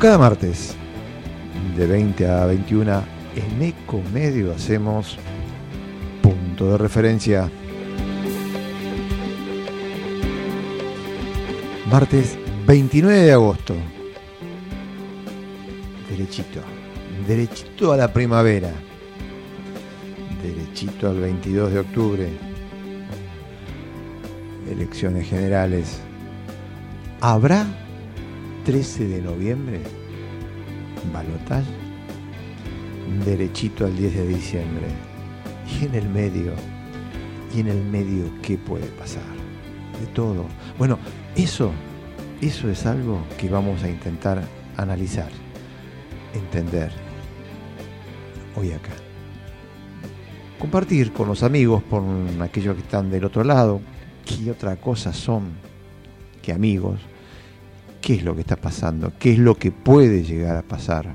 Cada martes, de 20 a 21, en Eco Medio hacemos punto de referencia. Martes 29 de agosto. Derechito, derechito a la primavera. Derechito al 22 de octubre. Elecciones generales. ¿Habrá 13 de noviembre, balotaje, derechito al 10 de diciembre. Y en el medio, y en el medio, ¿qué puede pasar? De todo. Bueno, eso, eso es algo que vamos a intentar analizar, entender hoy acá. Compartir con los amigos, con aquellos que están del otro lado, qué otra cosa son que amigos, qué es lo que está pasando, qué es lo que puede llegar a pasar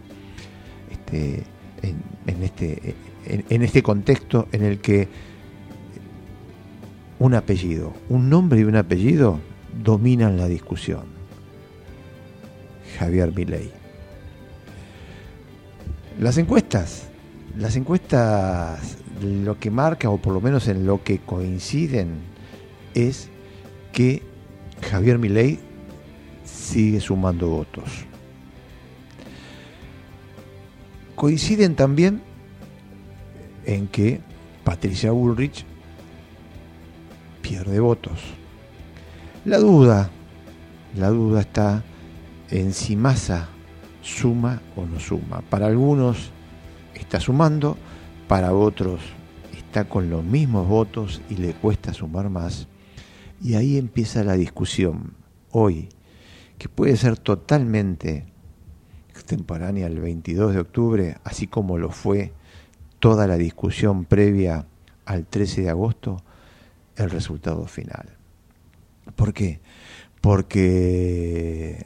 este, en, este, en, este contexto en el que un apellido, un nombre y un apellido dominan la discusión. Javier Milei. Las encuestas, las encuestas lo que marcan, o por lo menos en lo que coinciden, es que Javier Milei sigue sumando votos. Coinciden también en que Patricia Bullrich pierde votos. La duda, la duda está en si Massa suma o no suma. Para algunos está sumando, para otros está con los mismos votos y le cuesta sumar más. Y ahí empieza la discusión. Hoy, que puede ser totalmente extemporánea al 22 de octubre, así como lo fue toda la discusión previa al 13 de agosto, el resultado final. ¿Por qué? Porque,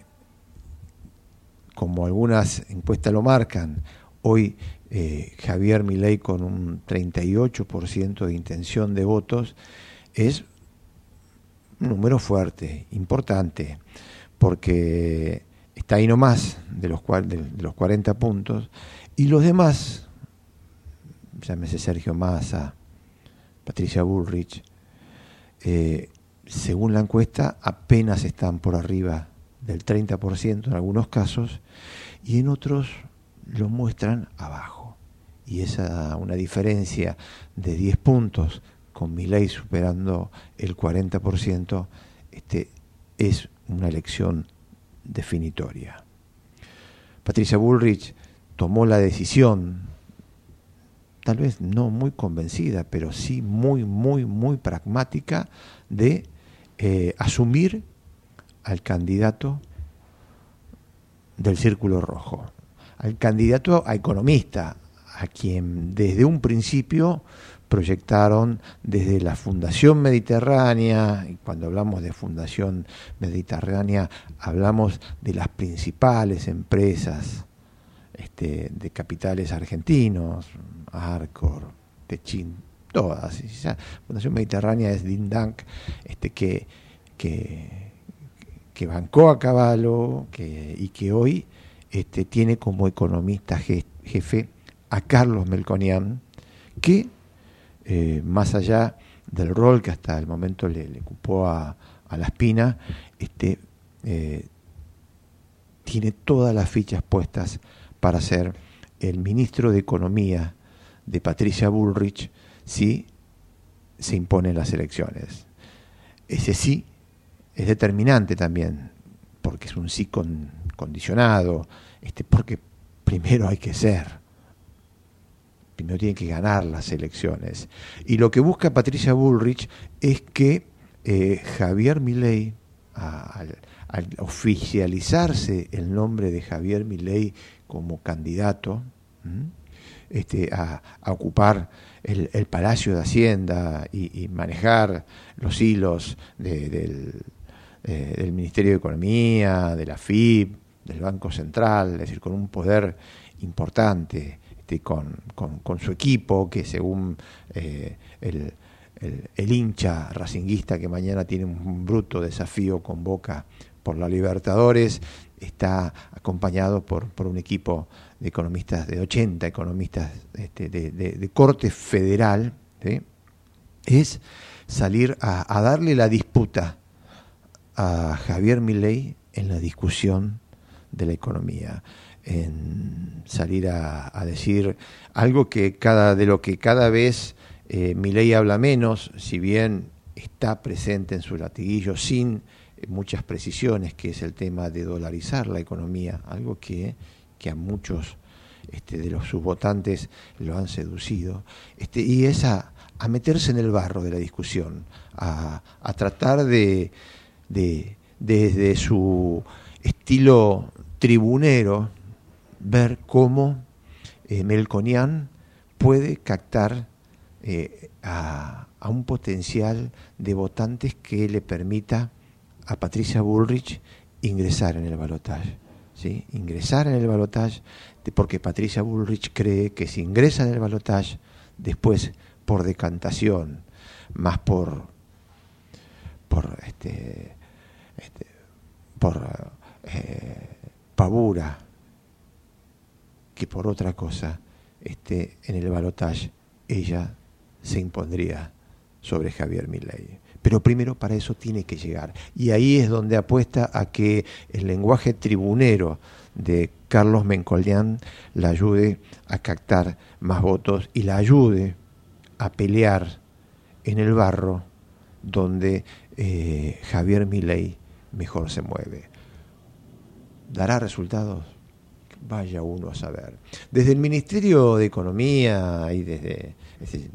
como algunas encuestas lo marcan, hoy eh, Javier Milei con un 38% de intención de votos es un número fuerte, importante porque está ahí nomás de los, de los 40 puntos, y los demás, llámese Sergio Massa, Patricia Bullrich, eh, según la encuesta, apenas están por arriba del 30% en algunos casos, y en otros lo muestran abajo. Y esa una diferencia de 10 puntos con mi ley superando el 40%, este, es una elección definitoria. Patricia Bullrich tomó la decisión, tal vez no muy convencida, pero sí muy, muy, muy pragmática, de eh, asumir al candidato del Círculo Rojo, al candidato a economista, a quien desde un principio proyectaron desde la Fundación Mediterránea, y cuando hablamos de Fundación Mediterránea hablamos de las principales empresas este, de capitales argentinos, Arcor, Techin, todas. Fundación Mediterránea es Dindank, este, que, que, que bancó a caballo y que hoy este, tiene como economista jefe a Carlos Melconian, que eh, más allá del rol que hasta el momento le, ocupó a, la espina, este, eh, tiene todas las fichas puestas para ser el ministro de Economía de Patricia Bullrich si se imponen las elecciones. Ese sí es determinante también, porque es un sí condicionado, este, porque primero hay que ser, primero tiene que ganar las elecciones. Y lo que busca Patricia Bullrich es que eh, Javier Milei, al, oficializarse el nombre de Javier Milei como candidato este, a, ocupar el, Palacio de Hacienda y, manejar los hilos del, eh, del Ministerio de Economía, de la FIP, del Banco Central, es decir, con un poder importante, este, con, su equipo, que según eh, el, hincha racinguista que mañana tiene un bruto desafío con Boca por la Libertadores, está acompañado por, por un equipo de economistas, de 80 economistas este, de, corte federal, es salir a, a darle la disputa a Javier Milei en la discusión de la economía, en salir a, decir algo que cada de lo que cada vez eh, Milei habla menos, si bien está presente en su latiguillo sin eh, muchas precisiones, que es el tema de dolarizar la economía, algo que, que a muchos este, de los sus votantes lo han seducido, este, y es a, meterse en el barro de la discusión, a, a tratar de, de, desde su estilo tribunero, ver cómo eh, Melconian puede captar eh, a, un potencial de votantes que le permita a Patricia Bullrich ingresar en el balotaje. ¿sí? Ingresar en el balotaje, porque Patricia Bullrich cree que si ingresa en el balotaje, después por decantación, más por, por este, este, por eh, pavura que por otra cosa esté en el balotaje, ella se impondría sobre Javier Milei. Pero primero para eso tiene que llegar. Y ahí es donde apuesta a que el lenguaje tribunero de Carlos Mencolián la ayude a captar más votos y la ayude a pelear en el barro donde eh, Javier Milei mejor se mueve. ¿Dará resultados? Vaya uno a saber. Desde el Ministerio de Economía y desde, este,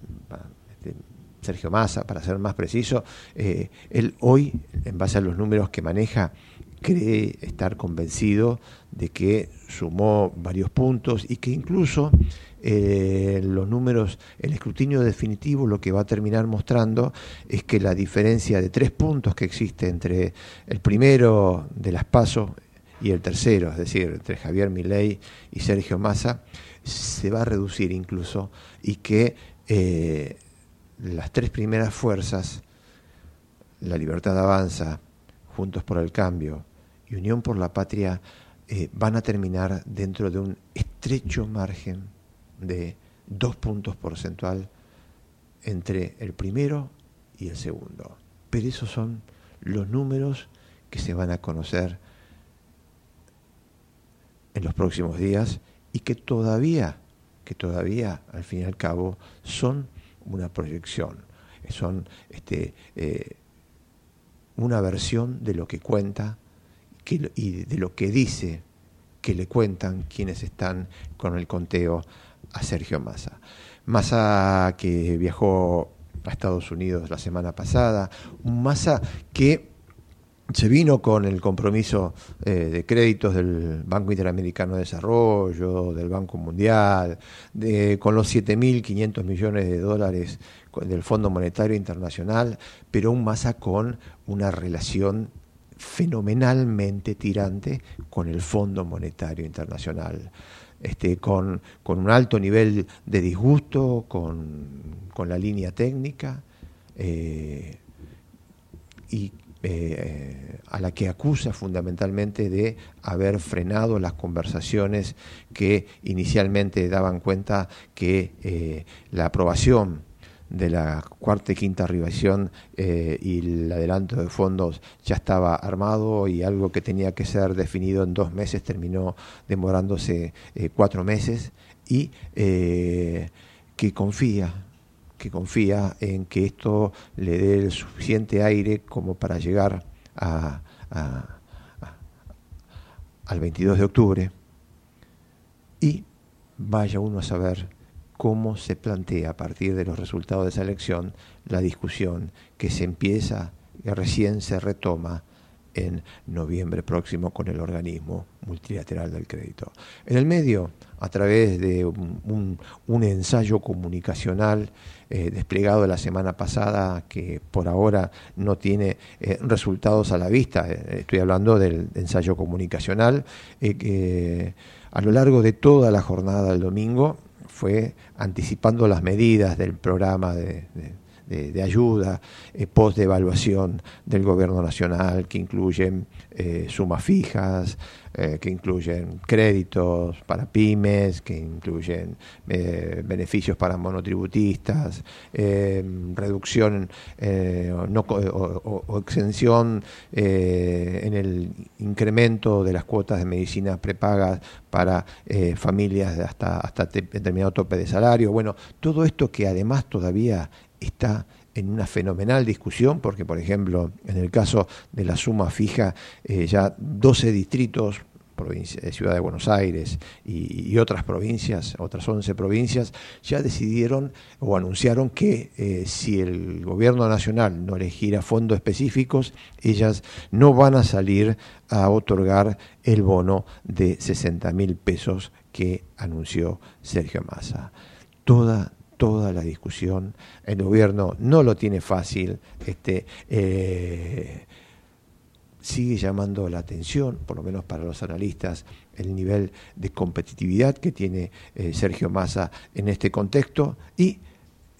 Sergio Massa, para ser más preciso, eh, él hoy, en base a los números que maneja, cree estar convencido de que sumó varios puntos y que incluso eh, los números, el escrutinio definitivo lo que va a terminar mostrando es que la diferencia de tres puntos que existe entre el primero de las pasos y el tercero, es decir, entre Javier Milei y Sergio Massa, se va a reducir incluso y que eh, las tres primeras fuerzas, la libertad avanza, Juntos por el Cambio y Unión por la Patria, eh, van a terminar dentro de un estrecho margen de dos puntos porcentual entre el primero y el segundo. Pero esos son los números que se van a conocer en los próximos días y que todavía, que todavía al fin y al cabo son una proyección, son este, eh, una versión de lo que cuenta y de lo que dice que le cuentan quienes están con el conteo a Sergio Massa. Massa que viajó a Estados Unidos la semana pasada, un Massa que se vino con el compromiso eh, de créditos del Banco Interamericano de Desarrollo, del Banco Mundial, de, con los 7.500 millones de dólares del Fondo Monetario Internacional, pero un Massa con una relación fenomenalmente tirante con el Fondo Monetario Internacional. Este, con, con, un alto nivel de disgusto con, con la línea técnica eh, y eh, a la que acusa fundamentalmente de haber frenado las conversaciones que inicialmente daban cuenta que eh, la aprobación de la cuarta y quinta revisión eh, y el adelanto de fondos ya estaba armado y algo que tenía que ser definido en dos meses terminó demorándose eh, cuatro meses y eh, que confía que confía en que esto le dé el suficiente aire como para llegar a, al 22 de octubre. Y vaya uno a saber cómo se plantea a partir de los resultados de esa elección la discusión que se empieza y recién se retoma en noviembre próximo con el organismo multilateral del crédito. En el medio, a través de un, ensayo comunicacional eh, desplegado la semana pasada que por ahora no tiene eh, resultados a la vista, eh, estoy hablando del ensayo comunicacional, que a lo largo de toda la jornada del domingo fue anticipando las medidas del programa de de, ayuda, eh, post de del gobierno nacional, que incluyen eh, sumas fijas, eh, que incluyen créditos para pymes, que incluyen beneficios para monotributistas, reducción o, exención en el incremento de las cuotas de medicina prepagas para familias hasta, hasta determinado tope de salario. Bueno, todo esto que además todavía está en una fenomenal discusión, porque por ejemplo, en el caso de la suma fija, eh, ya 12 distritos, provincia, de Ciudad de Buenos Aires y, otras provincias, otras 11 provincias, ya decidieron o anunciaron que eh, si el gobierno nacional no elegirá fondos específicos, ellas no van a salir a otorgar el bono de 60 mil pesos que anunció Sergio Massa. Toda, toda la discusión. El gobierno no lo tiene fácil, este, eh, sigue llamando la atención, por lo menos para los analistas, el nivel de competitividad que tiene eh, Sergio Massa en este contexto y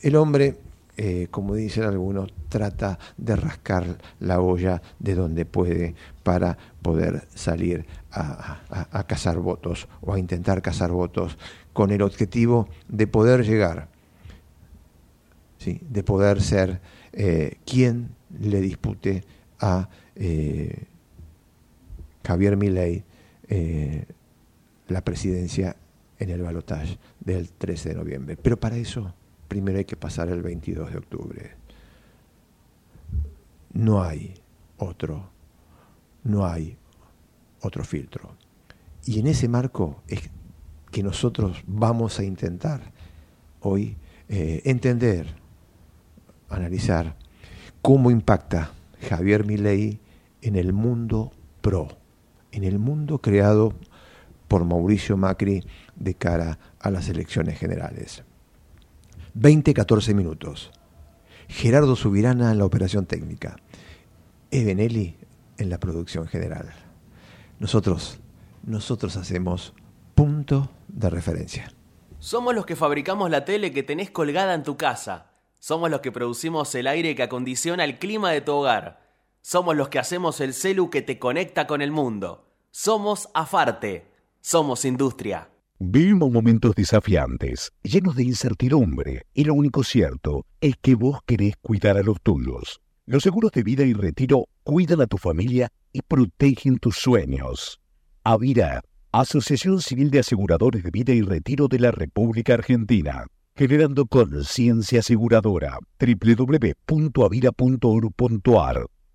el hombre, eh, como dicen algunos, trata de rascar la olla de donde puede para poder salir a, a cazar votos o a intentar cazar votos con el objetivo de poder llegar de poder ser eh, quien le dispute a eh, Javier Milei eh, la presidencia en el balotaje del 13 de noviembre. Pero para eso primero hay que pasar el 22 de octubre. No hay otro, no hay otro filtro. Y en ese marco es que nosotros vamos a intentar hoy entender analizar cómo impacta Javier Milei en el mundo pro, en el mundo creado por Mauricio Macri de cara a las elecciones generales. 20-14 minutos. Gerardo Subirana en la operación técnica. Ebenelli en la producción general. Nosotros, nosotros hacemos punto de referencia. Somos los que fabricamos la tele que tenés colgada en tu casa somos los que producimos el aire que acondiciona el clima de tu hogar. Somos los que hacemos el celu que te conecta con el mundo. Somos Afarte. Somos industria. Vivimos momentos desafiantes, llenos de incertidumbre, y lo único cierto es que vos querés cuidar a los tuyos. Los seguros de vida y retiro cuidan a tu familia y protegen tus sueños. Avira, Asociación Civil de Aseguradores de Vida y Retiro de la República Argentina generando conciencia aseguradora. www.avira.org.ar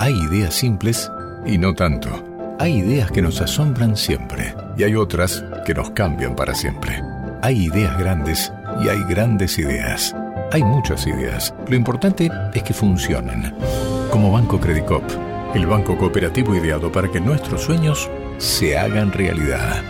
hay ideas simples y no tanto. Hay ideas que nos asombran siempre y hay otras que nos cambian para siempre. Hay ideas grandes y hay grandes ideas. Hay muchas ideas. Lo importante es que funcionen. Como Banco Credicop, el banco cooperativo ideado para que nuestros sueños se hagan realidad.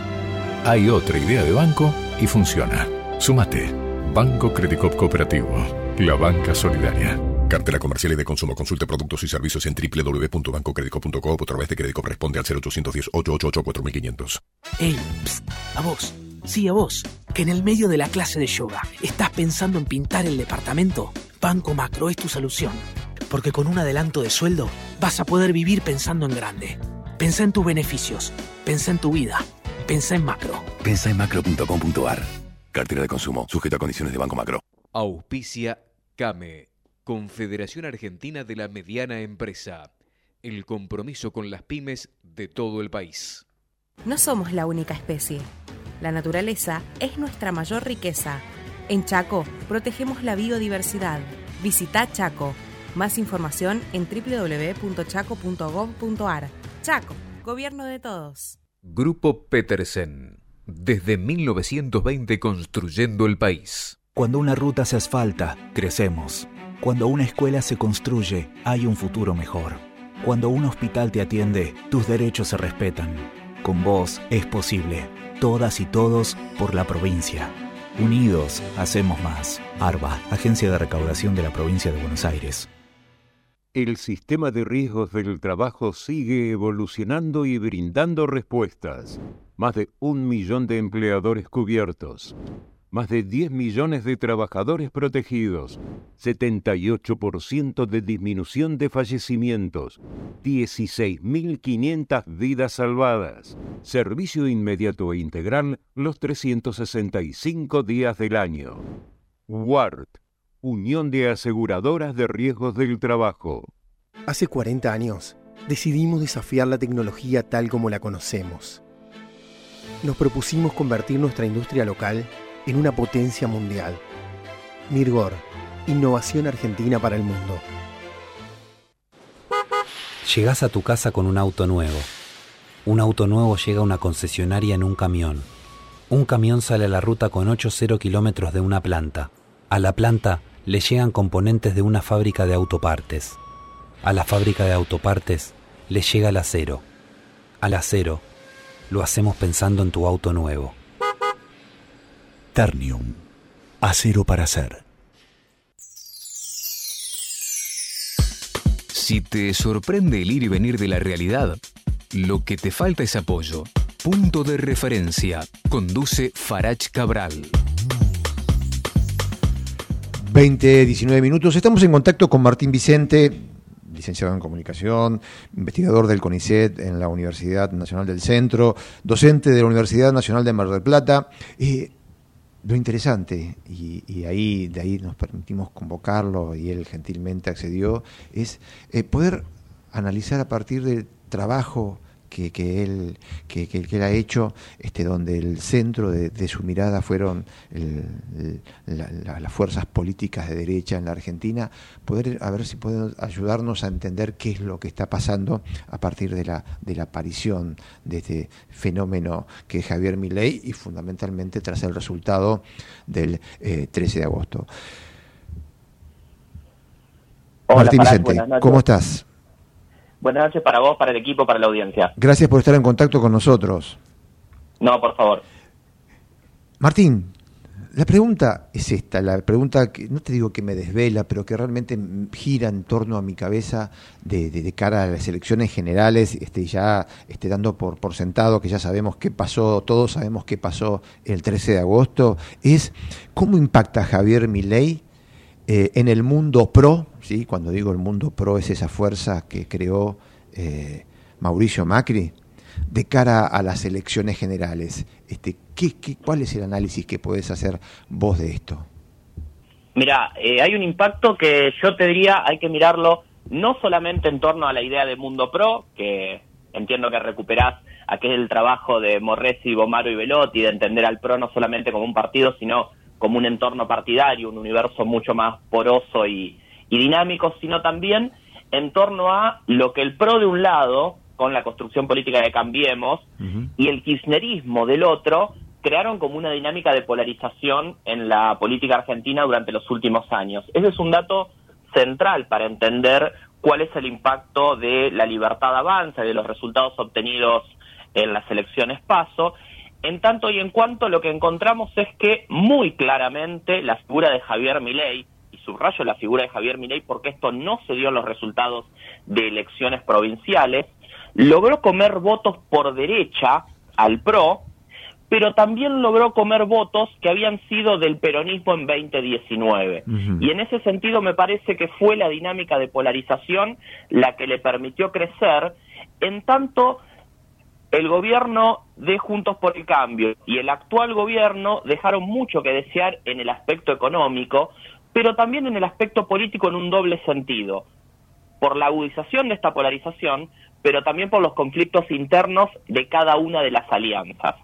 Hay otra idea de banco y funciona. Sumate. Banco Credicop Cooperativo. La banca solidaria. Cartera comercial y de consumo. Consulte productos y servicios en www.bancocredico.com o a través de crédito responde al 0810 888 4500. Ey, a vos. Sí, a vos. Que en el medio de la clase de yoga estás pensando en pintar el departamento. Banco Macro es tu solución. Porque con un adelanto de sueldo vas a poder vivir pensando en grande. Pensa en tus beneficios. Pensa en tu vida. Pensá en macro. Pensá en macro.com.ar. Cartera de consumo, sujeto a condiciones de Banco Macro. Auspicia CAME, Confederación Argentina de la Mediana Empresa. El compromiso con las pymes de todo el país. No somos la única especie. La naturaleza es nuestra mayor riqueza. En Chaco protegemos la biodiversidad. Visita Chaco. Más información en www.chaco.gov.ar. Chaco, gobierno de todos. Grupo Petersen. Desde 1920 construyendo el país. Cuando una ruta se asfalta, crecemos. Cuando una escuela se construye, hay un futuro mejor. Cuando un hospital te atiende, tus derechos se respetan. Con vos es posible. Todas y todos por la provincia. Unidos, hacemos más. ARBA, Agencia de Recaudación de la Provincia de Buenos Aires. El sistema de riesgos del trabajo sigue evolucionando y brindando respuestas. Más de un millón de empleadores cubiertos. Más de 10 millones de trabajadores protegidos. 78% de disminución de fallecimientos. 16.500 vidas salvadas. Servicio inmediato e integral los 365 días del año. WART Unión de Aseguradoras de Riesgos del Trabajo. Hace 40 años decidimos desafiar la tecnología tal como la conocemos. Nos propusimos convertir nuestra industria local en una potencia mundial. Mirgor, innovación argentina para el mundo. Llegás a tu casa con un auto nuevo. Un auto nuevo llega a una concesionaria en un camión. Un camión sale a la ruta con 8-0 kilómetros de una planta. A la planta le llegan componentes de una fábrica de autopartes. A la fábrica de autopartes le llega el acero. Al acero lo hacemos pensando en tu auto nuevo. Ternium. Acero para hacer. Si te sorprende el ir y venir de la realidad, lo que te falta es apoyo. Punto de referencia. Conduce Farach Cabral. 20, 19 minutos. Estamos en contacto con Martín Vicente, licenciado en comunicación, investigador del CONICET en la Universidad Nacional del Centro, docente de la Universidad Nacional de Mar del Plata. Eh, lo interesante, y, ahí de ahí nos permitimos convocarlo y él gentilmente accedió, es eh, poder analizar a partir del trabajo que, que él, que, que, él ha hecho, este, donde el centro de, su mirada fueron las fuerzas políticas de derecha en la Argentina, poder a ver si pueden ayudarnos a entender qué es lo que está pasando a partir de la, de la aparición de este fenómeno que es Javier Milei y fundamentalmente tras el resultado del 13 eh, de agosto. Martín Vicente, ¿cómo estás? Buenas noches para vos, para el equipo, para la audiencia. Gracias por estar en contacto con nosotros. No, por favor. Martín, la pregunta es esta, la pregunta que no te digo que me desvela, pero que realmente gira en torno a mi cabeza de, cara a las elecciones generales, este, ya este, dando por, por sentado que ya sabemos qué pasó, todos sabemos qué pasó el 13 de agosto, es cómo impacta Javier Milei eh, en el mundo pro, ¿sí? cuando digo el mundo pro es esa fuerza que creó eh, Mauricio Macri, de cara a las elecciones generales. Este, ¿qué, cuál es el análisis que puedes hacer vos de esto? Mira, eh, hay un impacto que yo te diría hay que mirarlo no solamente en torno a la idea de mundo pro, que entiendo que recuperás aquel trabajo de Morresi, Bomaro y Velotti, de entender al pro no solamente como un partido, sino como un entorno partidario, un universo mucho más poroso y, dinámico, sino también en torno a lo que el PRO de un lado, con la construcción política de Cambiemos, y el kirchnerismo del otro, crearon como una dinámica de polarización en la política argentina durante los últimos años. Ese es un dato central para entender cuál es el impacto de la libertad avanza y de los resultados obtenidos en las elecciones paso en tanto y en cuanto lo que encontramos es que muy claramente la figura de Javier Milei, y subrayo la figura de Javier Milei porque esto no se dio en los resultados de elecciones provinciales, logró comer votos por derecha al PRO, pero también logró comer votos que habían sido del peronismo en 2019. Y en ese sentido me parece que fue la dinámica de polarización la que le permitió crecer, en tanto el gobierno de Juntos por el Cambio y el actual gobierno dejaron mucho que desear en el aspecto económico, pero también en el aspecto político en un doble sentido, por la agudización de esta polarización, pero también por los conflictos internos de cada una de las alianzas.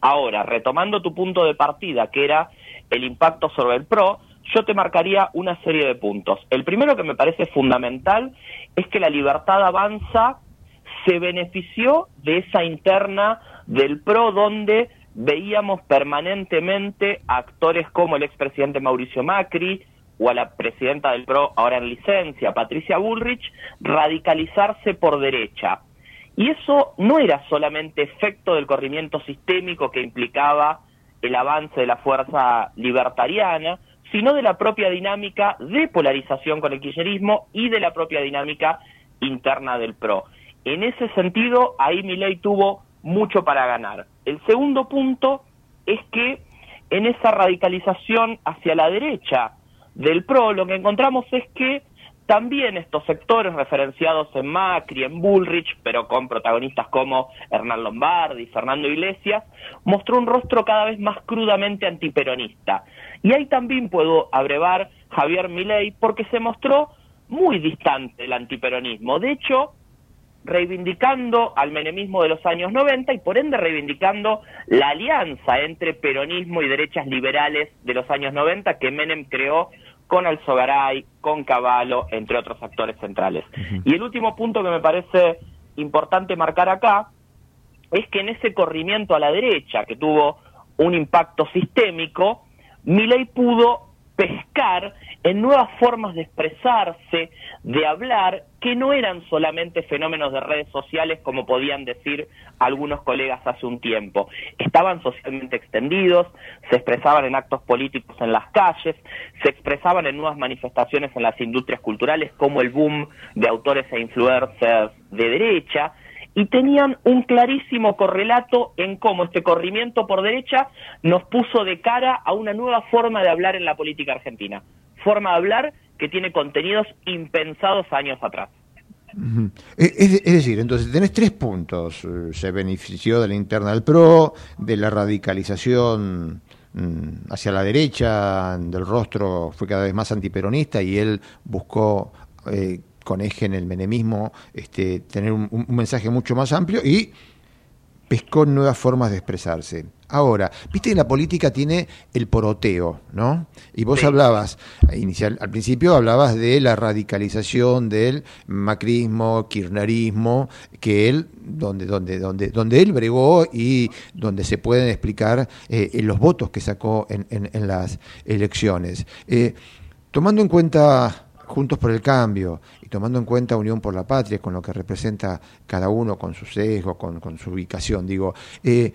Ahora, retomando tu punto de partida, que era el impacto sobre el PRO, yo te marcaría una serie de puntos. El primero que me parece fundamental es que la libertad avanza se benefició de esa interna del PRO donde veíamos permanentemente actores como el expresidente Mauricio Macri o a la presidenta del PRO ahora en licencia, Patricia Bullrich, radicalizarse por derecha. Y eso no era solamente efecto del corrimiento sistémico que implicaba el avance de la fuerza libertariana, sino de la propia dinámica de polarización con el kirchnerismo y de la propia dinámica interna del PRO. En ese sentido, ahí Milei tuvo mucho para ganar. El segundo punto es que en esa radicalización hacia la derecha del PRO lo que encontramos es que también estos sectores referenciados en Macri, en Bullrich, pero con protagonistas como Hernán Lombardi, Fernando Iglesias, mostró un rostro cada vez más crudamente antiperonista. Y ahí también puedo abrevar Javier Milei porque se mostró muy distante del antiperonismo. De hecho, reivindicando al menemismo de los años 90 y por ende reivindicando la alianza entre peronismo y derechas liberales de los años 90 que Menem creó con Alzogaray, con Cavallo, entre otros actores centrales. Y el último punto que me parece importante marcar acá es que en ese corrimiento a la derecha, que tuvo un impacto sistémico, Milei pudo pescar en nuevas formas de expresarse, de hablar, que no eran solamente fenómenos de redes sociales como podían decir algunos colegas hace un tiempo. Estaban socialmente extendidos, se expresaban en actos políticos en las calles, se expresaban en nuevas manifestaciones en las industrias culturales como el boom de autores e influencers de derecha, y tenían un clarísimo correlato en cómo este corrimiento por derecha nos puso de cara a una nueva forma de hablar en la política argentina. Forma de hablar que tiene contenidos impensados años atrás. E, es, decir, entonces tenés tres puntos. Eh, se benefició de la interna del PRO, de la radicalización mm, hacia la derecha, del rostro fue cada vez más antiperonista y él buscó eh, con eje en el menemismo, este, tener un, mensaje mucho más amplio y pescó nuevas formas de expresarse. Ahora, viste que la política tiene el poroteo, ¿no? Y vos hablabas, inicial, al principio hablabas de la radicalización del macrismo, kirchnerismo, que él, donde, donde, donde, donde él bregó y donde se pueden explicar eh, los votos que sacó en, en, las elecciones. Eh, tomando en cuenta Juntos por el Cambio y tomando en cuenta Unión por la Patria, con lo que representa cada uno, con su sesgo, con, su ubicación, digo, eh,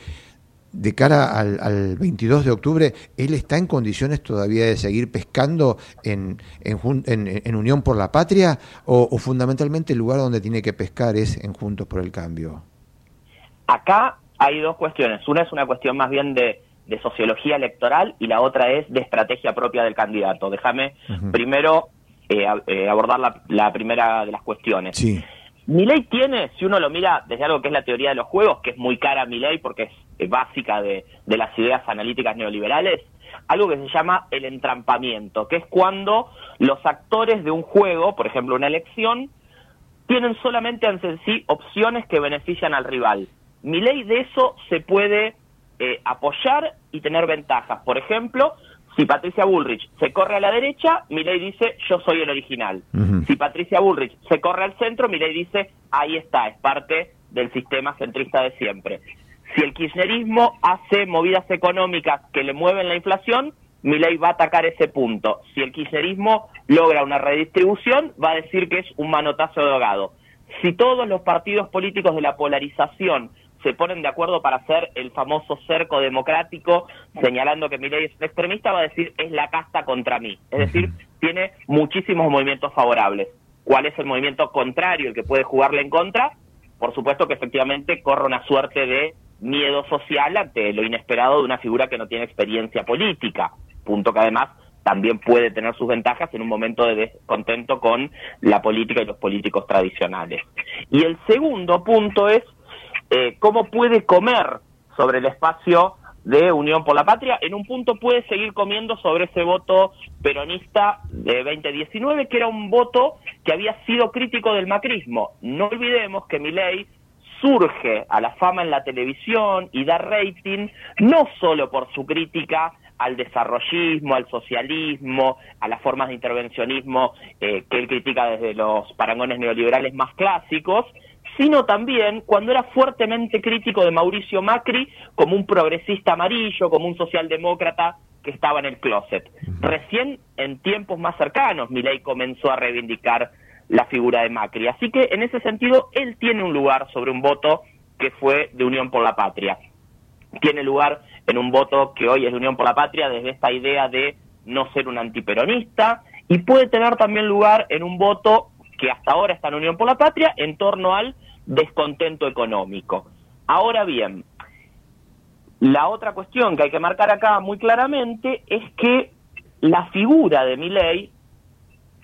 de cara al, 22 de octubre, ¿él está en condiciones todavía de seguir pescando en, en, Unión por la Patria o, fundamentalmente el lugar donde tiene que pescar es en Juntos por el Cambio? Acá hay dos cuestiones. Una es una cuestión más bien de, sociología electoral y la otra es de estrategia propia del candidato. Déjame primero eh, eh, abordar la, primera de las cuestiones. Sí. ley tiene, si uno lo mira desde algo que es la teoría de los juegos, que es muy cara a ley porque es, básica de, las ideas analíticas neoliberales, algo que se llama el entrampamiento, que es cuando los actores de un juego, por ejemplo una elección, tienen solamente ante sí opciones que benefician al rival. Mi ley de eso se puede eh, apoyar y tener ventajas. Por ejemplo, si Patricia Bullrich se corre a la derecha, Milei dice yo soy el original. Si Patricia Bullrich se corre al centro, Milei dice ahí está, es parte del sistema centrista de siempre. Si el kirchnerismo hace movidas económicas que le mueven la inflación, Milei va a atacar ese punto. Si el kirchnerismo logra una redistribución, va a decir que es un manotazo de ahogado. Si todos los partidos políticos de la polarización se ponen de acuerdo para hacer el famoso cerco democrático, señalando que ley es un extremista, va a decir es la casta contra mí. Es decir, tiene muchísimos movimientos favorables. ¿Cuál es el movimiento contrario, el que puede jugarle en contra? Por supuesto que efectivamente corre una suerte de miedo social ante lo inesperado de una figura que no tiene experiencia política, punto que además también puede tener sus ventajas en un momento de descontento con la política y los políticos tradicionales. Y el segundo punto es eh, cómo puede comer sobre el espacio de Unión por la Patria. En un punto puede seguir comiendo sobre ese voto peronista de 2019, que era un voto que había sido crítico del macrismo. No olvidemos que Milei surge a la fama en la televisión y da rating no solo por su crítica al desarrollismo, al socialismo, a las formas de intervencionismo eh, que él critica desde los parangones neoliberales más clásicos, sino también cuando era fuertemente crítico de Mauricio Macri como un progresista amarillo, como un socialdemócrata que estaba en el closet. Recién en tiempos más cercanos, Milei comenzó a reivindicar la figura de Macri. Así que en ese sentido, él tiene un lugar sobre un voto que fue de Unión por la Patria. Tiene lugar en un voto que hoy es de Unión por la Patria desde esta idea de no ser un antiperonista y puede tener también lugar en un voto que hasta ahora está en Unión por la Patria en torno al descontento económico. Ahora bien, la otra cuestión que hay que marcar acá muy claramente es que la figura de Milei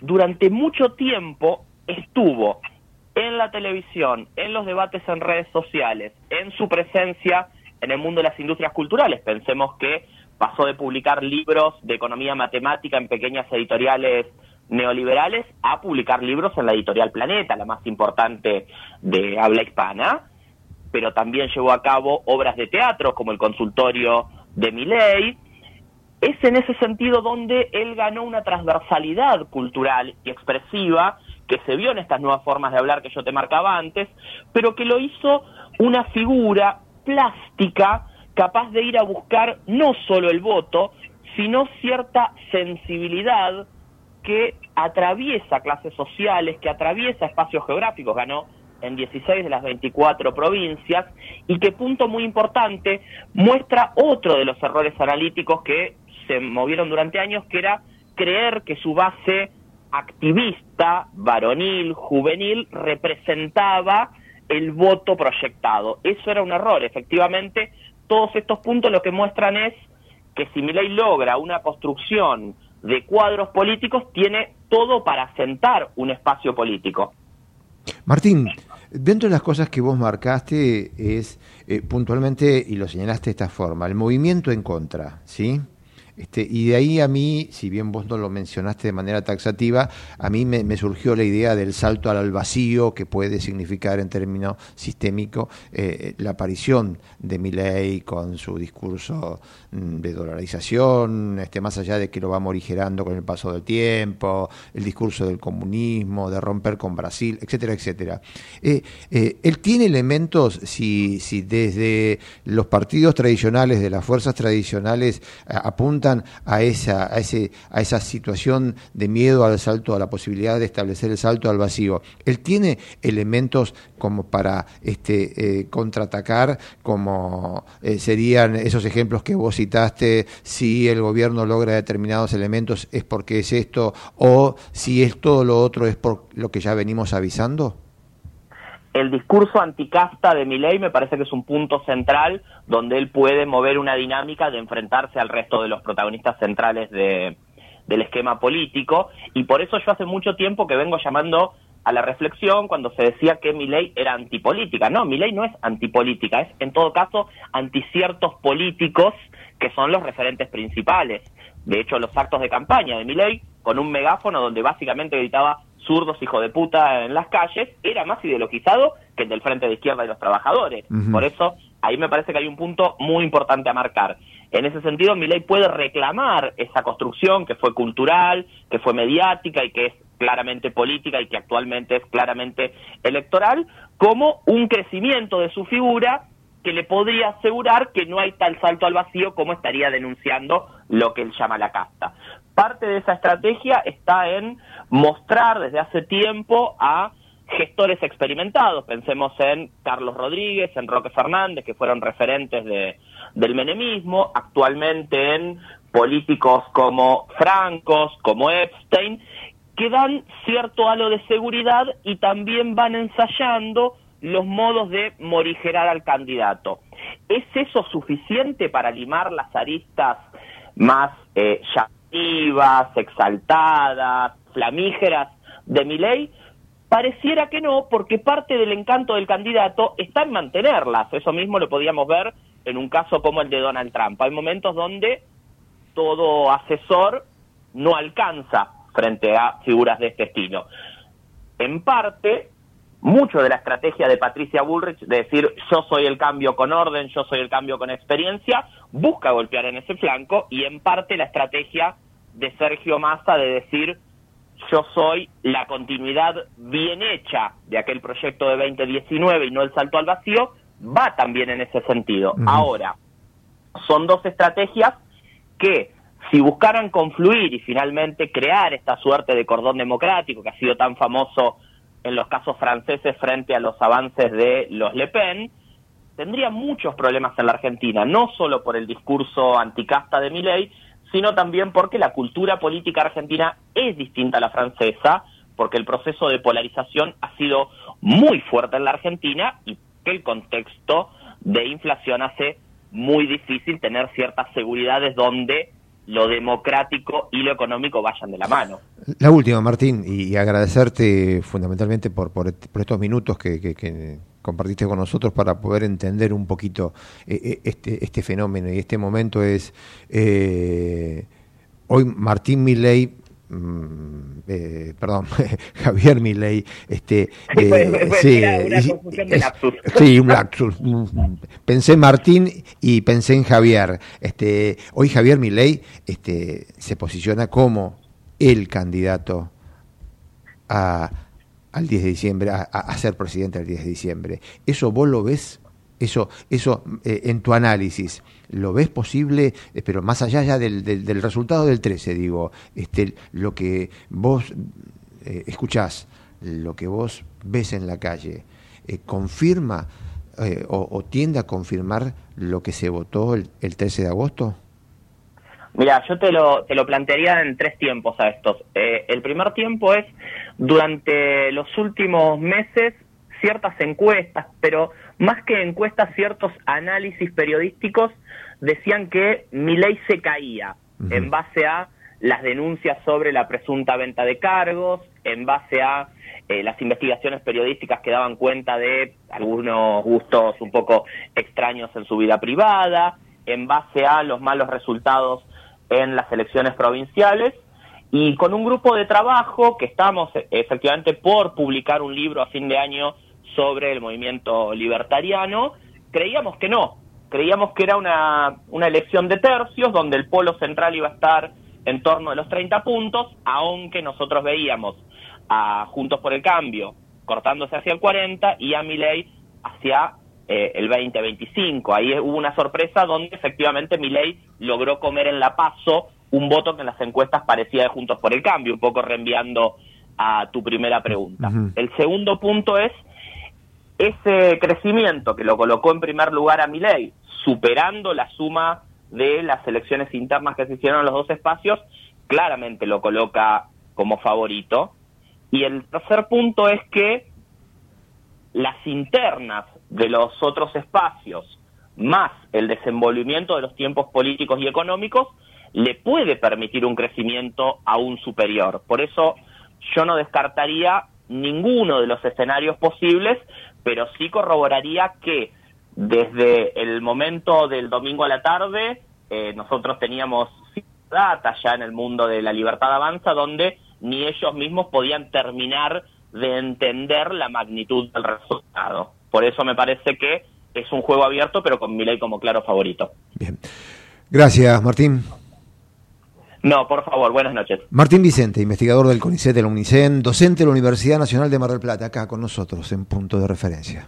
durante mucho tiempo estuvo en la televisión, en los debates en redes sociales, en su presencia en el mundo de las industrias culturales. Pensemos que pasó de publicar libros de economía matemática en pequeñas editoriales neoliberales a publicar libros en la editorial Planeta, la más importante de habla hispana, pero también llevó a cabo obras de teatro como el consultorio de Milley. Es en ese sentido donde él ganó una transversalidad cultural y expresiva que se vio en estas nuevas formas de hablar que yo te marcaba antes, pero que lo hizo una figura plástica capaz de ir a buscar no solo el voto, sino cierta sensibilidad que atraviesa clases sociales, que atraviesa espacios geográficos, ganó en 16 de las 24 provincias y que, punto muy importante, muestra otro de los errores analíticos que se movieron durante años, que era creer que su base activista, varonil, juvenil, representaba el voto proyectado. Eso era un error. Efectivamente, todos estos puntos lo que muestran es que si Milei logra una construcción de cuadros políticos, tiene todo para sentar un espacio político. Martín, dentro de las cosas que vos marcaste es eh, puntualmente, y lo señalaste de esta forma, el movimiento en contra, ¿sí? Este, y de ahí a mí, si bien vos no lo mencionaste de manera taxativa, a mí me, surgió la idea del salto al vacío que puede significar en términos sistémicos eh, la aparición de Milley con su discurso mm, de dolarización, este, más allá de que lo va morigerando con el paso del tiempo, el discurso del comunismo, de romper con Brasil, etcétera, etcétera. Eh, eh, él tiene elementos, si, si desde los partidos tradicionales, de las fuerzas tradicionales, a esa, a, ese, a esa situación de miedo al salto, a la posibilidad de establecer el salto al vacío. Él tiene elementos como para este, eh, contraatacar, como eh, serían esos ejemplos que vos citaste, si el gobierno logra determinados elementos es porque es esto, o si es todo lo otro es por lo que ya venimos avisando? El discurso anticasta de Milei me parece que es un punto central donde él puede mover una dinámica de enfrentarse al resto de los protagonistas centrales de, del esquema político y por eso yo hace mucho tiempo que vengo llamando a la reflexión cuando se decía que Milei era antipolítica. No, Milei no es antipolítica, es en todo caso anticiertos políticos que son los referentes principales. De hecho, los actos de campaña de Milei con un megáfono donde básicamente gritaba zurdos hijo de puta en las calles, era más ideologizado que el del Frente de Izquierda y los trabajadores. Por eso, ahí me parece que hay un punto muy importante a marcar. En ese sentido, mi ley puede reclamar esa construcción que fue cultural, que fue mediática y que es claramente política y que actualmente es claramente electoral, como un crecimiento de su figura que le podría asegurar que no hay tal salto al vacío como estaría denunciando lo que él llama la casta. Parte de esa estrategia está en mostrar desde hace tiempo a gestores experimentados. Pensemos en Carlos Rodríguez, en Roque Fernández, que fueron referentes de, del menemismo, actualmente en políticos como Francos, como Epstein, que dan cierto halo de seguridad y también van ensayando los modos de morigerar al candidato. ¿Es eso suficiente para limar las aristas más eh, exaltadas, flamígeras de mi ley, Pareciera que no, porque parte del encanto del candidato está en mantenerlas. Eso mismo lo podíamos ver en un caso como el de Donald Trump. Hay momentos donde todo asesor no alcanza frente a figuras de este estilo. En parte, mucho de la estrategia de Patricia Bullrich de decir yo soy el cambio con orden, yo soy el cambio con experiencia, busca golpear en ese flanco y en parte la estrategia de Sergio Massa de decir yo soy la continuidad bien hecha de aquel proyecto de 2019 y no el salto al vacío, va también en ese sentido. Ahora, son dos estrategias que si buscaran confluir y finalmente crear esta suerte de cordón democrático que ha sido tan famoso en los casos franceses frente a los avances de los Le Pen, tendría muchos problemas en la Argentina, no solo por el discurso anticasta de Milei, sino también porque la cultura política argentina es distinta a la francesa, porque el proceso de polarización ha sido muy fuerte en la Argentina y que el contexto de inflación hace muy difícil tener ciertas seguridades donde lo democrático y lo económico vayan de la mano. La última, Martín, y agradecerte fundamentalmente por, por, estos minutos que, compartiste con nosotros para poder entender un poquito eh, eh, este, este fenómeno y este momento es, eh, hoy Martín Milley Mm, eh, perdón, Javier Milei, este, eh, sí, sí, un lapsus. Pensé Martín y pensé en Javier. Este, hoy Javier Milei este, se posiciona como el candidato a, al 10 de diciembre, a, a, ser presidente el 10 de diciembre. ¿Eso vos lo ves? Eso, eso eh, en tu análisis, ¿lo ves posible? Eh, pero más allá ya del, del, resultado del 13, digo, este, lo que vos eh, escuchás, lo que vos ves en la calle, ¿confirma o, tiende a confirmar lo que se votó el, el 13 de agosto? Mira, yo te lo, te lo plantearía en tres tiempos a estos. el primer tiempo es, durante los últimos meses, ciertas encuestas, pero más que encuestas, ciertos análisis periodísticos decían que mi ley se caía en base a las denuncias sobre la presunta venta de cargos, en base a eh, las investigaciones periodísticas que daban cuenta de algunos gustos un poco extraños en su vida privada, en base a los malos resultados en las elecciones provinciales y con un grupo de trabajo que estamos eh, efectivamente por publicar un libro a fin de año sobre el movimiento libertariano, creíamos que no, creíamos que era una, una elección de tercios donde el polo central iba a estar en torno de los 30 puntos, aunque nosotros veíamos a Juntos por el Cambio cortándose hacia el 40 y a Milei hacia eh, el 20-25. Ahí hubo una sorpresa donde efectivamente Milei logró comer en la paso un voto que en las encuestas parecía de Juntos por el Cambio, un poco reenviando a tu primera pregunta. El segundo punto es ese crecimiento que lo colocó en primer lugar a Milei, superando la suma de las elecciones internas que se hicieron en los dos espacios, claramente lo coloca como favorito. Y el tercer punto es que las internas de los otros espacios, más el desenvolvimiento de los tiempos políticos y económicos, le puede permitir un crecimiento aún superior. Por eso yo no descartaría ninguno de los escenarios posibles, pero sí corroboraría que desde el momento del domingo a la tarde eh, nosotros teníamos data ya en el mundo de la libertad avanza donde ni ellos mismos podían terminar de entender la magnitud del resultado. Por eso me parece que es un juego abierto, pero con Milei como claro favorito. Bien. Gracias, Martín. No, por favor, buenas noches. Martín Vicente, investigador del CONICET de la UNICEN, docente de la Universidad Nacional de Mar del Plata, acá con nosotros en punto de referencia.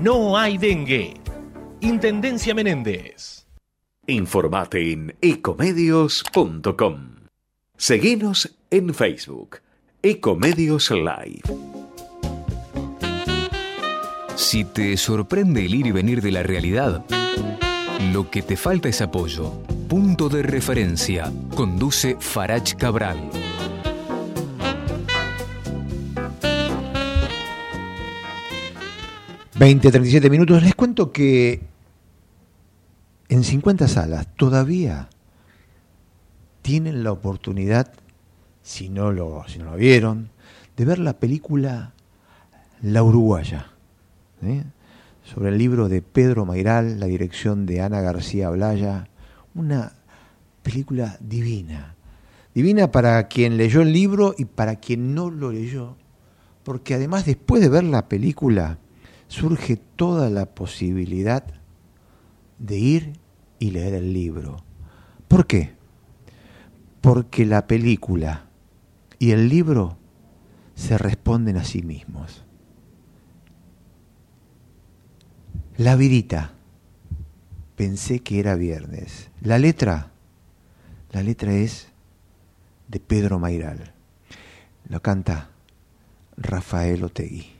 no hay dengue. Intendencia Menéndez. Informate en ecomedios.com. Seguinos en Facebook. Ecomedios Live. Si te sorprende el ir y venir de la realidad, lo que te falta es apoyo. Punto de referencia. Conduce Farach Cabral. 20, 37 minutos. Les cuento que en 50 salas todavía tienen la oportunidad, si no lo, si no vieron, de ver la película La Uruguaya, sobre el libro de Pedro Mairal, la dirección de Ana García Blaya, una película divina, divina para quien leyó el libro y para quien no lo leyó, porque además después de ver la película surge toda la posibilidad de ir y leer el libro. ¿Por qué? Porque la película y el libro se responden a sí mismos. La virita. Pensé que era viernes. La letra. La letra es de Pedro Mairal. Lo canta Rafael Otegui.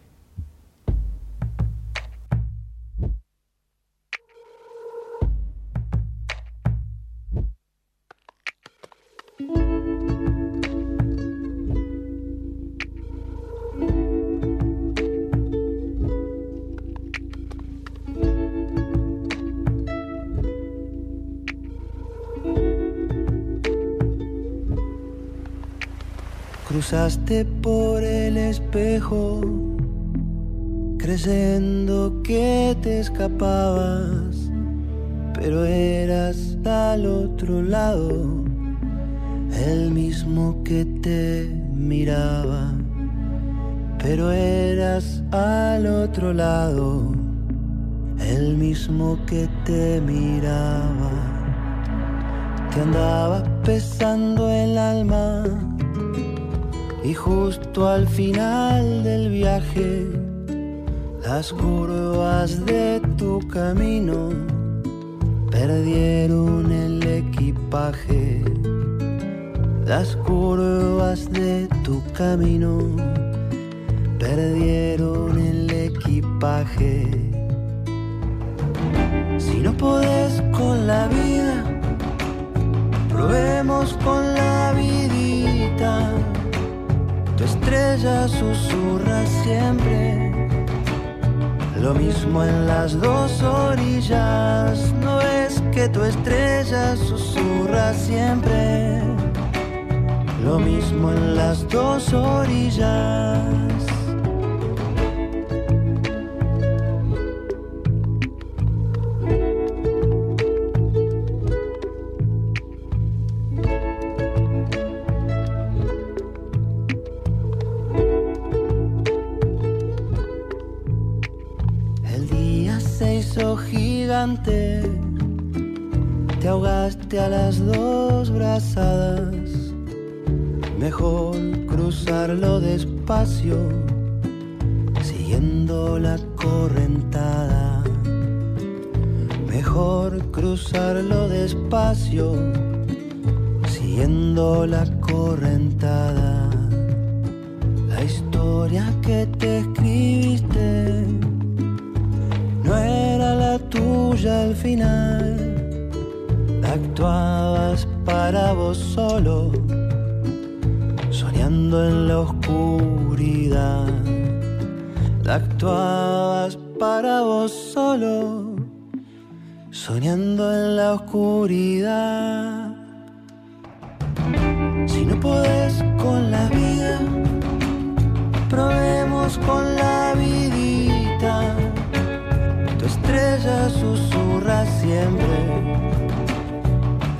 Cruzaste por el espejo, creyendo que te escapabas, pero eras al otro lado, el mismo que te miraba, pero eras al otro lado, el mismo que te miraba. Te andaba pesando el alma y justo al final del viaje, las curvas de tu camino perdieron el equipaje. Las curvas de tu camino perdieron el equipaje. Susurra siempre. Lo mismo en las dos orillas. No es que tu estrella susurra siempre. Lo mismo en las dos orillas. Dos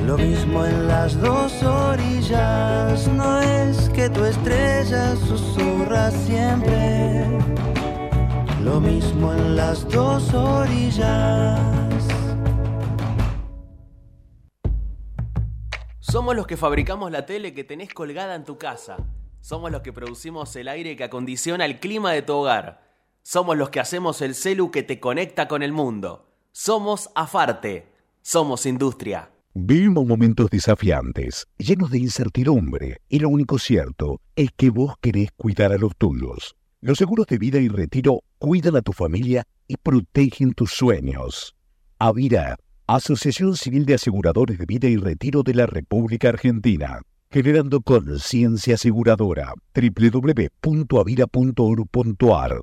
Lo mismo en las dos orillas, no es que tu estrella susurra siempre. Lo mismo en las dos orillas. Somos los que fabricamos la tele que tenés colgada en tu casa. Somos los que producimos el aire que acondiciona el clima de tu hogar. Somos los que hacemos el celu que te conecta con el mundo. Somos Afarte. Somos industria. Vivimos momentos desafiantes, llenos de incertidumbre, y lo único cierto es que vos querés cuidar a los tuyos. Los seguros de vida y retiro cuidan a tu familia y protegen tus sueños. Avira, Asociación Civil de Aseguradores de Vida y Retiro de la República Argentina, generando conciencia aseguradora. www.avira.org.ar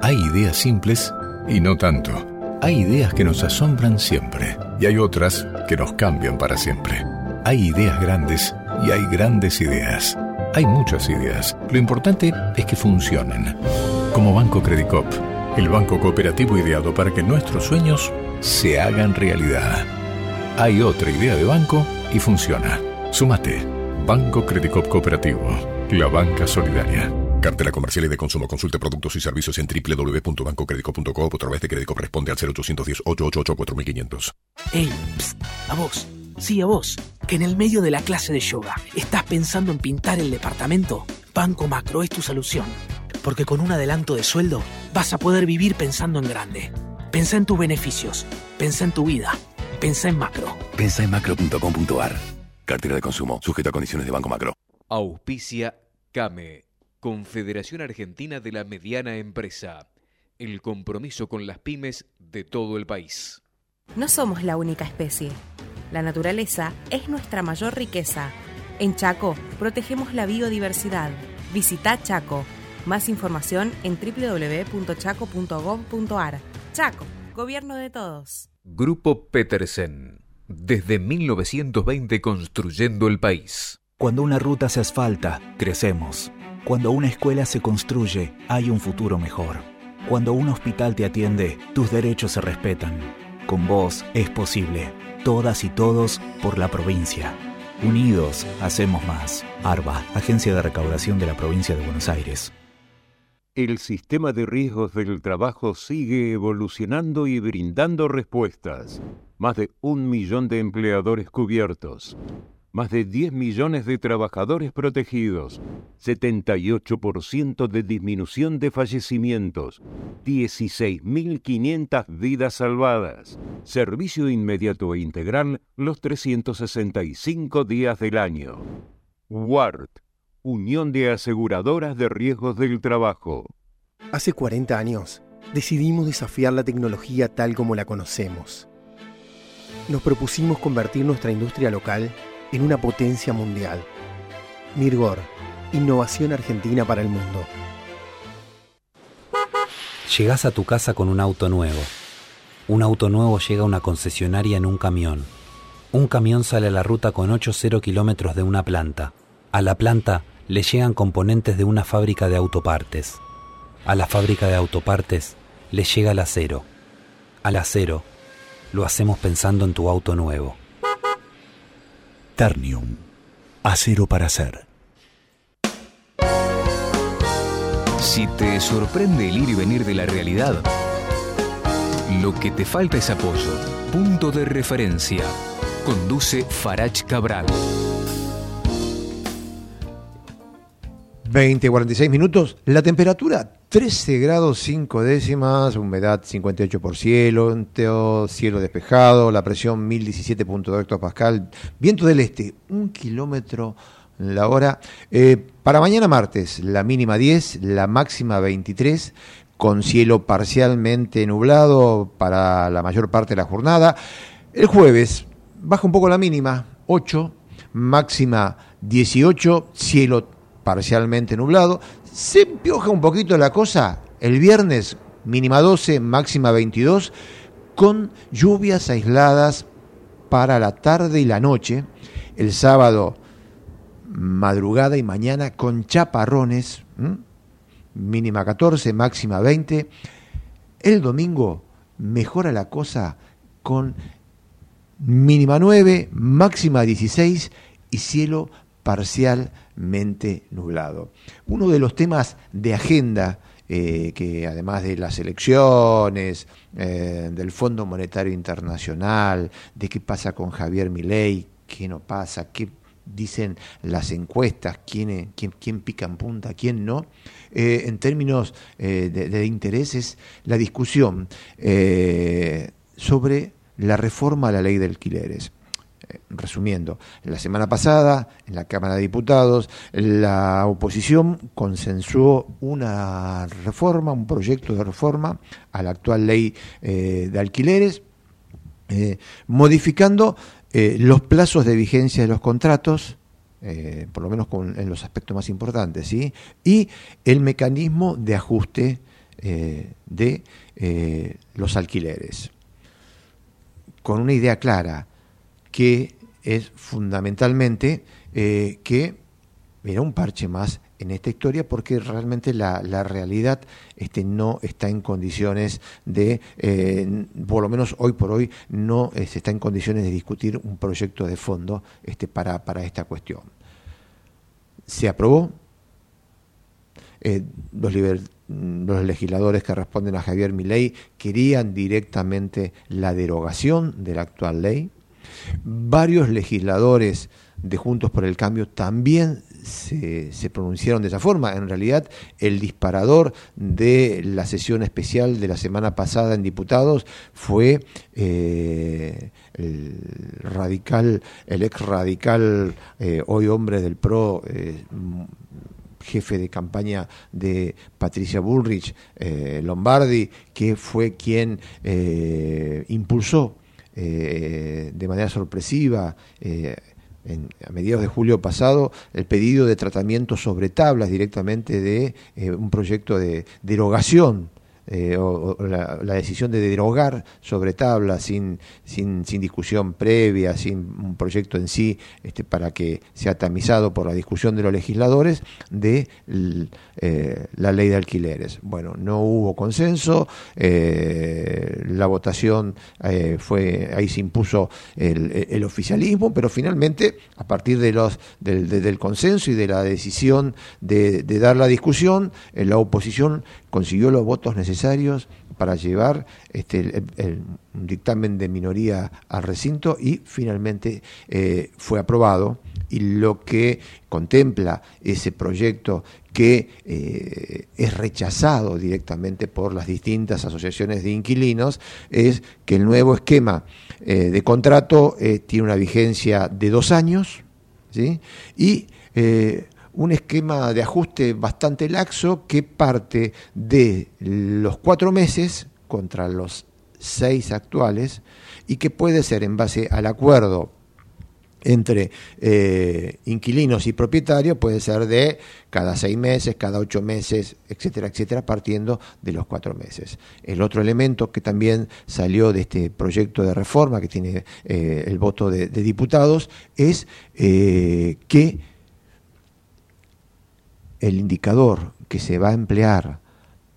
Hay ideas simples y no tanto. Hay ideas que nos asombran siempre y hay otras que nos cambian para siempre. Hay ideas grandes y hay grandes ideas. Hay muchas ideas. Lo importante es que funcionen. Como Banco Credicop, el banco cooperativo ideado para que nuestros sueños se hagan realidad. Hay otra idea de banco y funciona. Sumate. Banco Credicop Cooperativo. La banca solidaria. Cartela comercial y de consumo. Consulte productos y servicios en www.bancocredico.com o a través de crédito responde al 0810 888 4500. Ey, psst, a vos. Sí, a vos. Que en el medio de la clase de yoga estás pensando en pintar el departamento. Banco Macro es tu solución. Porque con un adelanto de sueldo vas a poder vivir pensando en grande. Pensá en tus beneficios. Pensá en tu vida. Pensá en macro. Pensa en macro.com.ar. Cartera de consumo. Sujeto a condiciones de Banco Macro. Auspicia CAME, Confederación Argentina de la Mediana Empresa. El compromiso con las pymes de todo el país. No somos la única especie. La naturaleza es nuestra mayor riqueza. En Chaco protegemos la biodiversidad. Visita Chaco. Más información en www.chaco.gov.ar. Chaco, gobierno de todos. Grupo Petersen. Desde 1920 construyendo el país. Cuando una ruta se asfalta, crecemos. Cuando una escuela se construye, hay un futuro mejor. Cuando un hospital te atiende, tus derechos se respetan. Con vos es posible. Todas y todos por la provincia. Unidos, hacemos más. ARBA, Agencia de Recaudación de la Provincia de Buenos Aires. El sistema de riesgos del trabajo sigue evolucionando y brindando respuestas. Más de un millón de empleadores cubiertos. Más de 10 millones de trabajadores protegidos. 78% de disminución de fallecimientos. 16.500 vidas salvadas. Servicio inmediato e integral los 365 días del año. WART, Unión de Aseguradoras de Riesgos del Trabajo. Hace 40 años decidimos desafiar la tecnología tal como la conocemos. Nos propusimos convertir nuestra industria local en una potencia mundial. Mirgor, innovación argentina para el mundo. Llegás a tu casa con un auto nuevo. Un auto nuevo llega a una concesionaria en un camión. Un camión sale a la ruta con 8-0 kilómetros de una planta. A la planta le llegan componentes de una fábrica de autopartes. A la fábrica de autopartes le llega el acero. Al acero lo hacemos pensando en tu auto nuevo. Ternium. Acero para hacer. Si te sorprende el ir y venir de la realidad, lo que te falta es apoyo. Punto de referencia. Conduce Farach Cabral. 20, 46 minutos. La temperatura 13 grados 5 décimas, humedad 58%, cielo despejado, la presión 1017.2 hectopascal, viento del este, un kilómetro la hora. Eh, para mañana martes, la mínima 10, la máxima 23, con cielo parcialmente nublado para la mayor parte de la jornada. El jueves, baja un poco la mínima, 8, máxima 18, cielo parcialmente nublado. Se empioja un poquito la cosa el viernes, mínima 12, máxima 22, con lluvias aisladas para la tarde y la noche. El sábado, madrugada y mañana con chaparrones, mínima 14, máxima 20. El domingo mejora la cosa con mínima 9, máxima 16 y cielo parcialmente nublado. Uno de los temas de agenda eh, que además de las elecciones, eh, del Fondo Monetario Internacional, de qué pasa con Javier Milei, qué no pasa, qué dicen las encuestas, quién, quién, pica en punta, quién no, eh, en términos de, intereses, la discusión sobre la reforma a la ley de alquileres resumiendo, la semana pasada en la Cámara de Diputados la oposición consensuó una reforma, un proyecto de reforma a la actual ley eh, de alquileres, eh, modificando eh, los plazos de vigencia de los contratos, por lo menos en los aspectos más importantes, ¿sí? y el mecanismo de ajuste de los alquileres, con una idea clara, que es fundamentalmente eh, que era un parche más en esta historia porque realmente la, realidad este, no está en condiciones de, eh, por lo menos hoy por hoy, no se está en condiciones de discutir un proyecto de fondo este, para, para esta cuestión. Se aprobó. Eh, los, los legisladores que responden a Javier Milei querían directamente la derogación de la actual ley Varios legisladores de Juntos por el Cambio también se, pronunciaron de esa forma. En realidad, el disparador de la sesión especial de la semana pasada en diputados fue eh, el radical, el ex radical, eh, hoy hombre del PRO, eh, jefe de campaña de Patricia Bullrich, Lombardi, que fue quien impulsó eh, de manera sorpresiva eh, a mediados de julio pasado el pedido de tratamiento sobre tablas directamente de eh, un proyecto de derogación eh, o, la, decisión de derogar sobre tabla sin, sin, sin, discusión previa, sin un proyecto en sí este, para que sea tamizado por la discusión de los legisladores de eh, la ley de alquileres. Bueno, no hubo consenso, eh, la votación fue, ahí se impuso el, oficialismo, pero finalmente a partir de los, del, del consenso y de la decisión de, de dar la discusión, la oposición consiguió los votos necesarios para llevar este, el, dictamen de minoría al recinto y finalmente eh, fue aprobado y lo que contempla ese proyecto que eh, es rechazado directamente por las distintas asociaciones de inquilinos es que el nuevo esquema eh, de contrato tiene una vigencia de dos años ¿sí? y un esquema de ajuste bastante laxo que parte de los cuatro meses contra los seis actuales y que puede ser en base al acuerdo entre eh, inquilinos y propietarios puede ser de cada seis meses, cada ocho meses, etcétera, etcétera, partiendo de los cuatro meses. El otro elemento que también salió de este proyecto de reforma que tiene eh, el voto de, diputados es eh, que el indicador que se va a emplear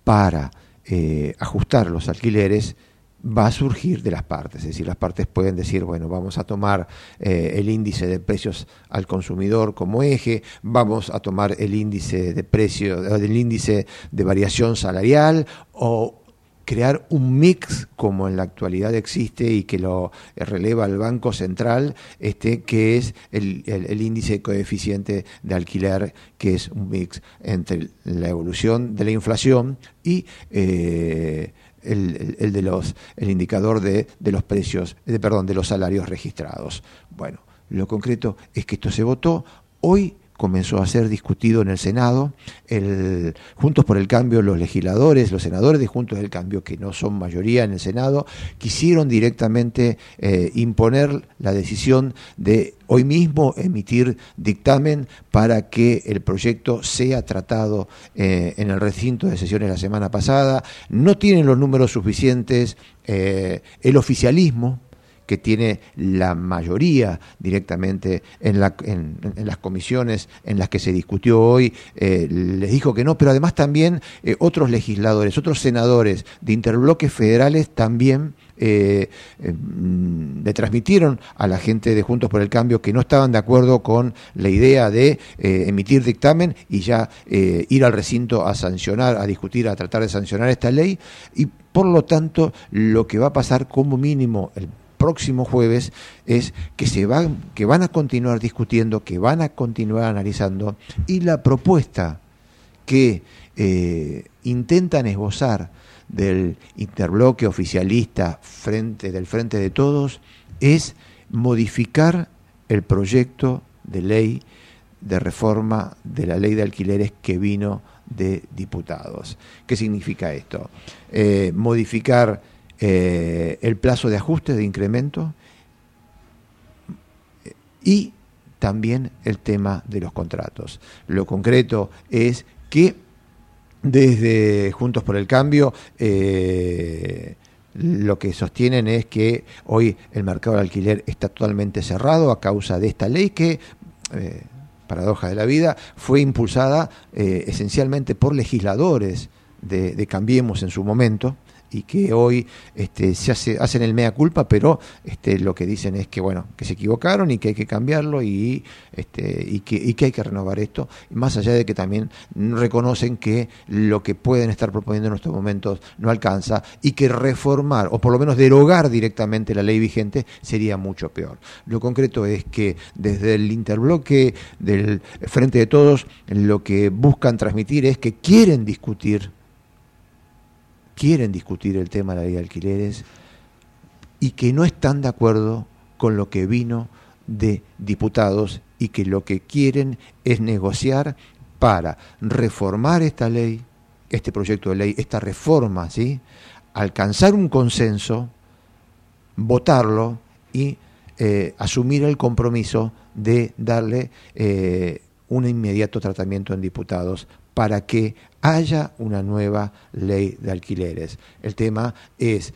para eh, ajustar los alquileres va a surgir de las partes, es decir, las partes pueden decir, bueno, vamos a tomar eh, el índice de precios al consumidor como eje, vamos a tomar el índice de precio, el índice de variación salarial o crear un mix como en la actualidad existe y que lo releva el Banco Central, este, que es el, índice de coeficiente de alquiler, que es un mix entre la evolución de la inflación y eh, el, de los, el indicador de, de los precios, de, perdón, de los salarios registrados. Bueno, lo concreto es que esto se votó. Hoy comenzó a ser discutido en el Senado. El, Juntos por el Cambio, los legisladores, los senadores de Juntos del Cambio, que no son mayoría en el Senado, quisieron directamente eh, imponer la decisión de hoy mismo emitir dictamen para que el proyecto sea tratado eh, en el recinto de sesiones la semana pasada. No tienen los números suficientes. Eh, el oficialismo, que tiene la mayoría directamente en, la, en, las comisiones en las que se discutió hoy, eh, les dijo que no, pero además también eh, otros legisladores, otros senadores de interbloques federales también eh, le transmitieron a la gente de Juntos por el Cambio que no estaban de acuerdo con la idea de emitir dictamen y ya ir al recinto a sancionar, a discutir, a tratar de sancionar esta ley. Y por lo tanto lo que va a pasar como mínimo el próximo jueves es que se van, que van a continuar discutiendo, que van a continuar analizando y la propuesta que eh, intentan esbozar del interbloque oficialista frente del frente de todos es modificar el proyecto de ley de reforma de la ley de alquileres que vino de diputados. ¿Qué significa esto? Eh, modificar eh, el plazo de ajuste de incremento y también el tema de los contratos. Lo concreto es que desde Juntos por el Cambio eh, lo que sostienen es que hoy el mercado del alquiler está totalmente cerrado a causa de esta ley que... Eh, paradoja de la vida, fue impulsada esencialmente por legisladores de Cambiemos en su momento, y que hoy este, se hace, hacen el mea culpa, pero este, lo que dicen es que bueno, que se equivocaron y que hay que cambiarlo este, y que hay que renovar esto, más allá de que también reconocen que lo que pueden estar proponiendo en estos momentos no alcanza y que reformar o por lo menos derogar directamente la ley vigente sería mucho peor. Lo concreto es que desde el interbloque del Frente de Todos lo que buscan transmitir es que quieren discutir quieren discutir el tema de la ley de alquileres y que no están de acuerdo con lo que vino de diputados y que lo que quieren es negociar para reformar esta ley, este proyecto de ley, esta reforma, ¿sí? alcanzar un consenso, votarlo y eh, asumir el compromiso de darle eh, un inmediato tratamiento en diputados para que haya una nueva ley de alquileres. El tema es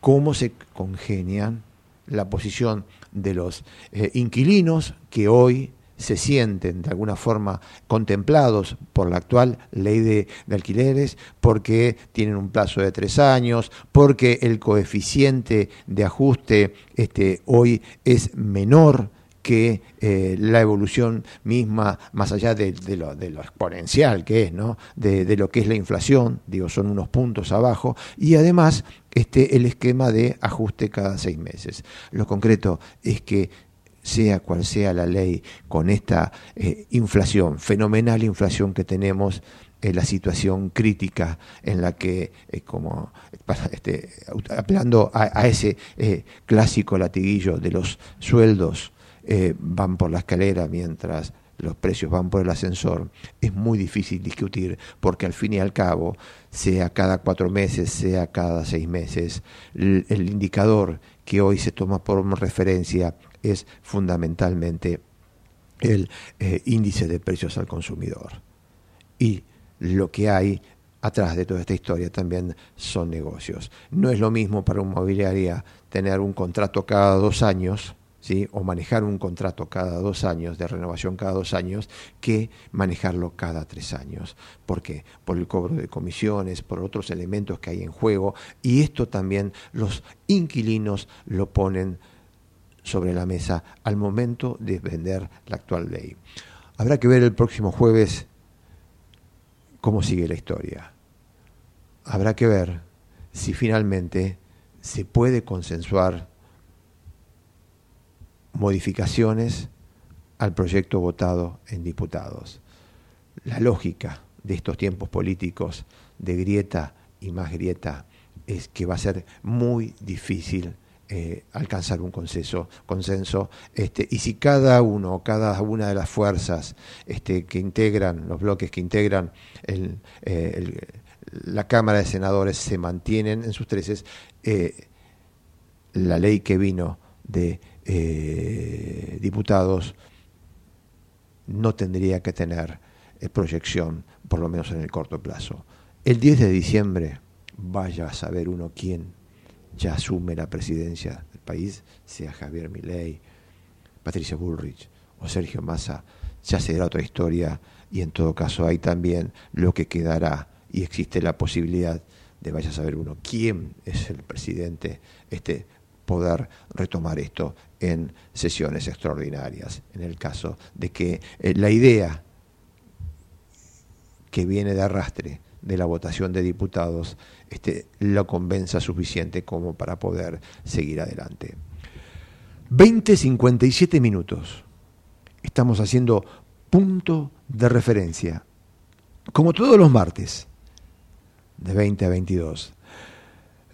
cómo se congenian la posición de los eh, inquilinos que hoy se sienten de alguna forma contemplados por la actual ley de, alquileres porque tienen un plazo de tres años, porque el coeficiente de ajuste este, hoy es menor que eh, la evolución misma, más allá de, lo, exponencial que es, ¿no? De, lo que es la inflación, digo, son unos puntos abajo, y además este, el esquema de ajuste cada seis meses. Lo concreto es que sea cual sea la ley, con esta eh, inflación, fenomenal inflación que tenemos, en la situación crítica en la que, eh, como este, apelando a, ese clásico latiguillo de los sueldos eh, van por la escalera mientras los precios van por el ascensor, es muy difícil discutir porque al fin y al cabo, sea cada cuatro meses, sea cada seis meses, el, indicador que hoy se toma por referencia es fundamentalmente el eh, índice de precios al consumidor. Y lo que hay atrás de toda esta historia también son negocios. No es lo mismo para una mobiliaria tener un contrato cada dos años, o manejar un contrato cada dos años, de renovación cada dos años, que manejarlo cada tres años. ¿Por qué? Por el cobro de comisiones, por otros elementos que hay en juego, y esto también los inquilinos lo ponen sobre la mesa al momento de vender la actual ley. Habrá que ver el próximo jueves cómo sigue la historia. Habrá que ver si finalmente se puede consensuar modificaciones al proyecto votado en diputados. La lógica de estos tiempos políticos de grieta y más grieta es que va a ser muy difícil eh, alcanzar un consenso, consenso este, y si cada uno, cada una de las fuerzas este, que integran, los bloques que integran eh, la Cámara de Senadores se mantienen en sus treces, eh, la ley que vino de diputados no tendría que tener proyección, por lo menos en el corto plazo. El 10 de diciembre, vaya a saber uno quién ya asume la presidencia del país, sea Javier Milei, Patricia Bullrich o Sergio Massa, ya será otra historia y en todo caso hay también lo que quedará y existe la posibilidad de vaya a saber uno quién es el presidente, este poder retomar esto en sesiones extraordinarias, en el caso de que eh, la idea que viene de arrastre de la votación de diputados este, lo convenza suficiente como para poder seguir adelante. 20.57 minutos. Estamos haciendo punto de referencia, como todos los martes, de 20 a 22.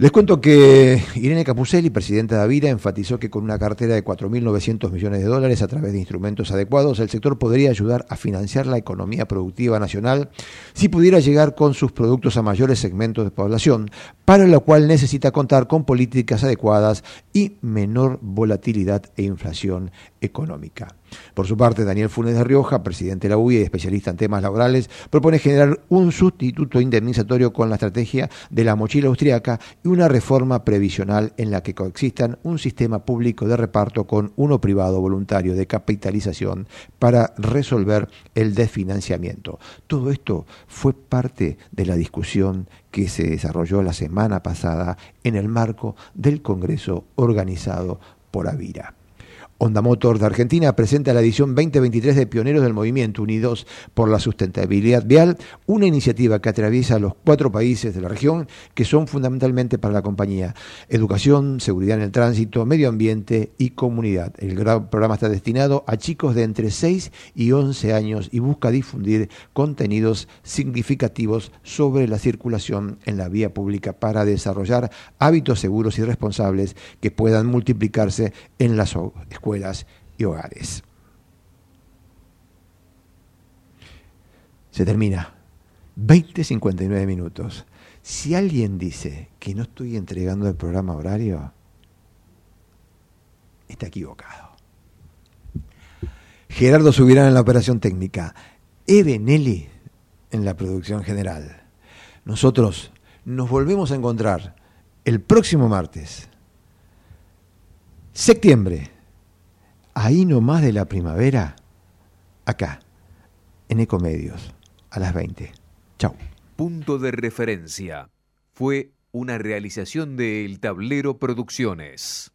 Les cuento que Irene Capucelli, presidenta de Avira, enfatizó que con una cartera de 4.900 millones de dólares a través de instrumentos adecuados, el sector podría ayudar a financiar la economía productiva nacional si pudiera llegar con sus productos a mayores segmentos de población, para lo cual necesita contar con políticas adecuadas y menor volatilidad e inflación económica. Por su parte, Daniel Funes de Rioja, presidente de la UIA y especialista en temas laborales, propone generar un sustituto indemnizatorio con la estrategia de la mochila austriaca y una reforma previsional en la que coexistan un sistema público de reparto con uno privado voluntario de capitalización para resolver el desfinanciamiento. Todo esto fue parte de la discusión que se desarrolló la semana pasada en el marco del Congreso organizado por Avira. Honda Motor de Argentina presenta la edición 2023 de Pioneros del Movimiento Unidos por la Sustentabilidad Vial, una iniciativa que atraviesa los cuatro países de la región que son fundamentalmente para la compañía educación, seguridad en el tránsito, medio ambiente y comunidad. El programa está destinado a chicos de entre 6 y 11 años y busca difundir contenidos significativos sobre la circulación en la vía pública para desarrollar hábitos seguros y responsables que puedan multiplicarse en las escuelas escuelas y hogares. Se termina. 20.59 minutos. Si alguien dice que no estoy entregando el programa horario, está equivocado. Gerardo Subirán en la operación técnica, Eve Nelly en la producción general. Nosotros nos volvemos a encontrar el próximo martes, septiembre ahí nomás de la primavera, acá, en Ecomedios, a las 20. Chau. Punto de referencia. Fue una realización de El Tablero Producciones.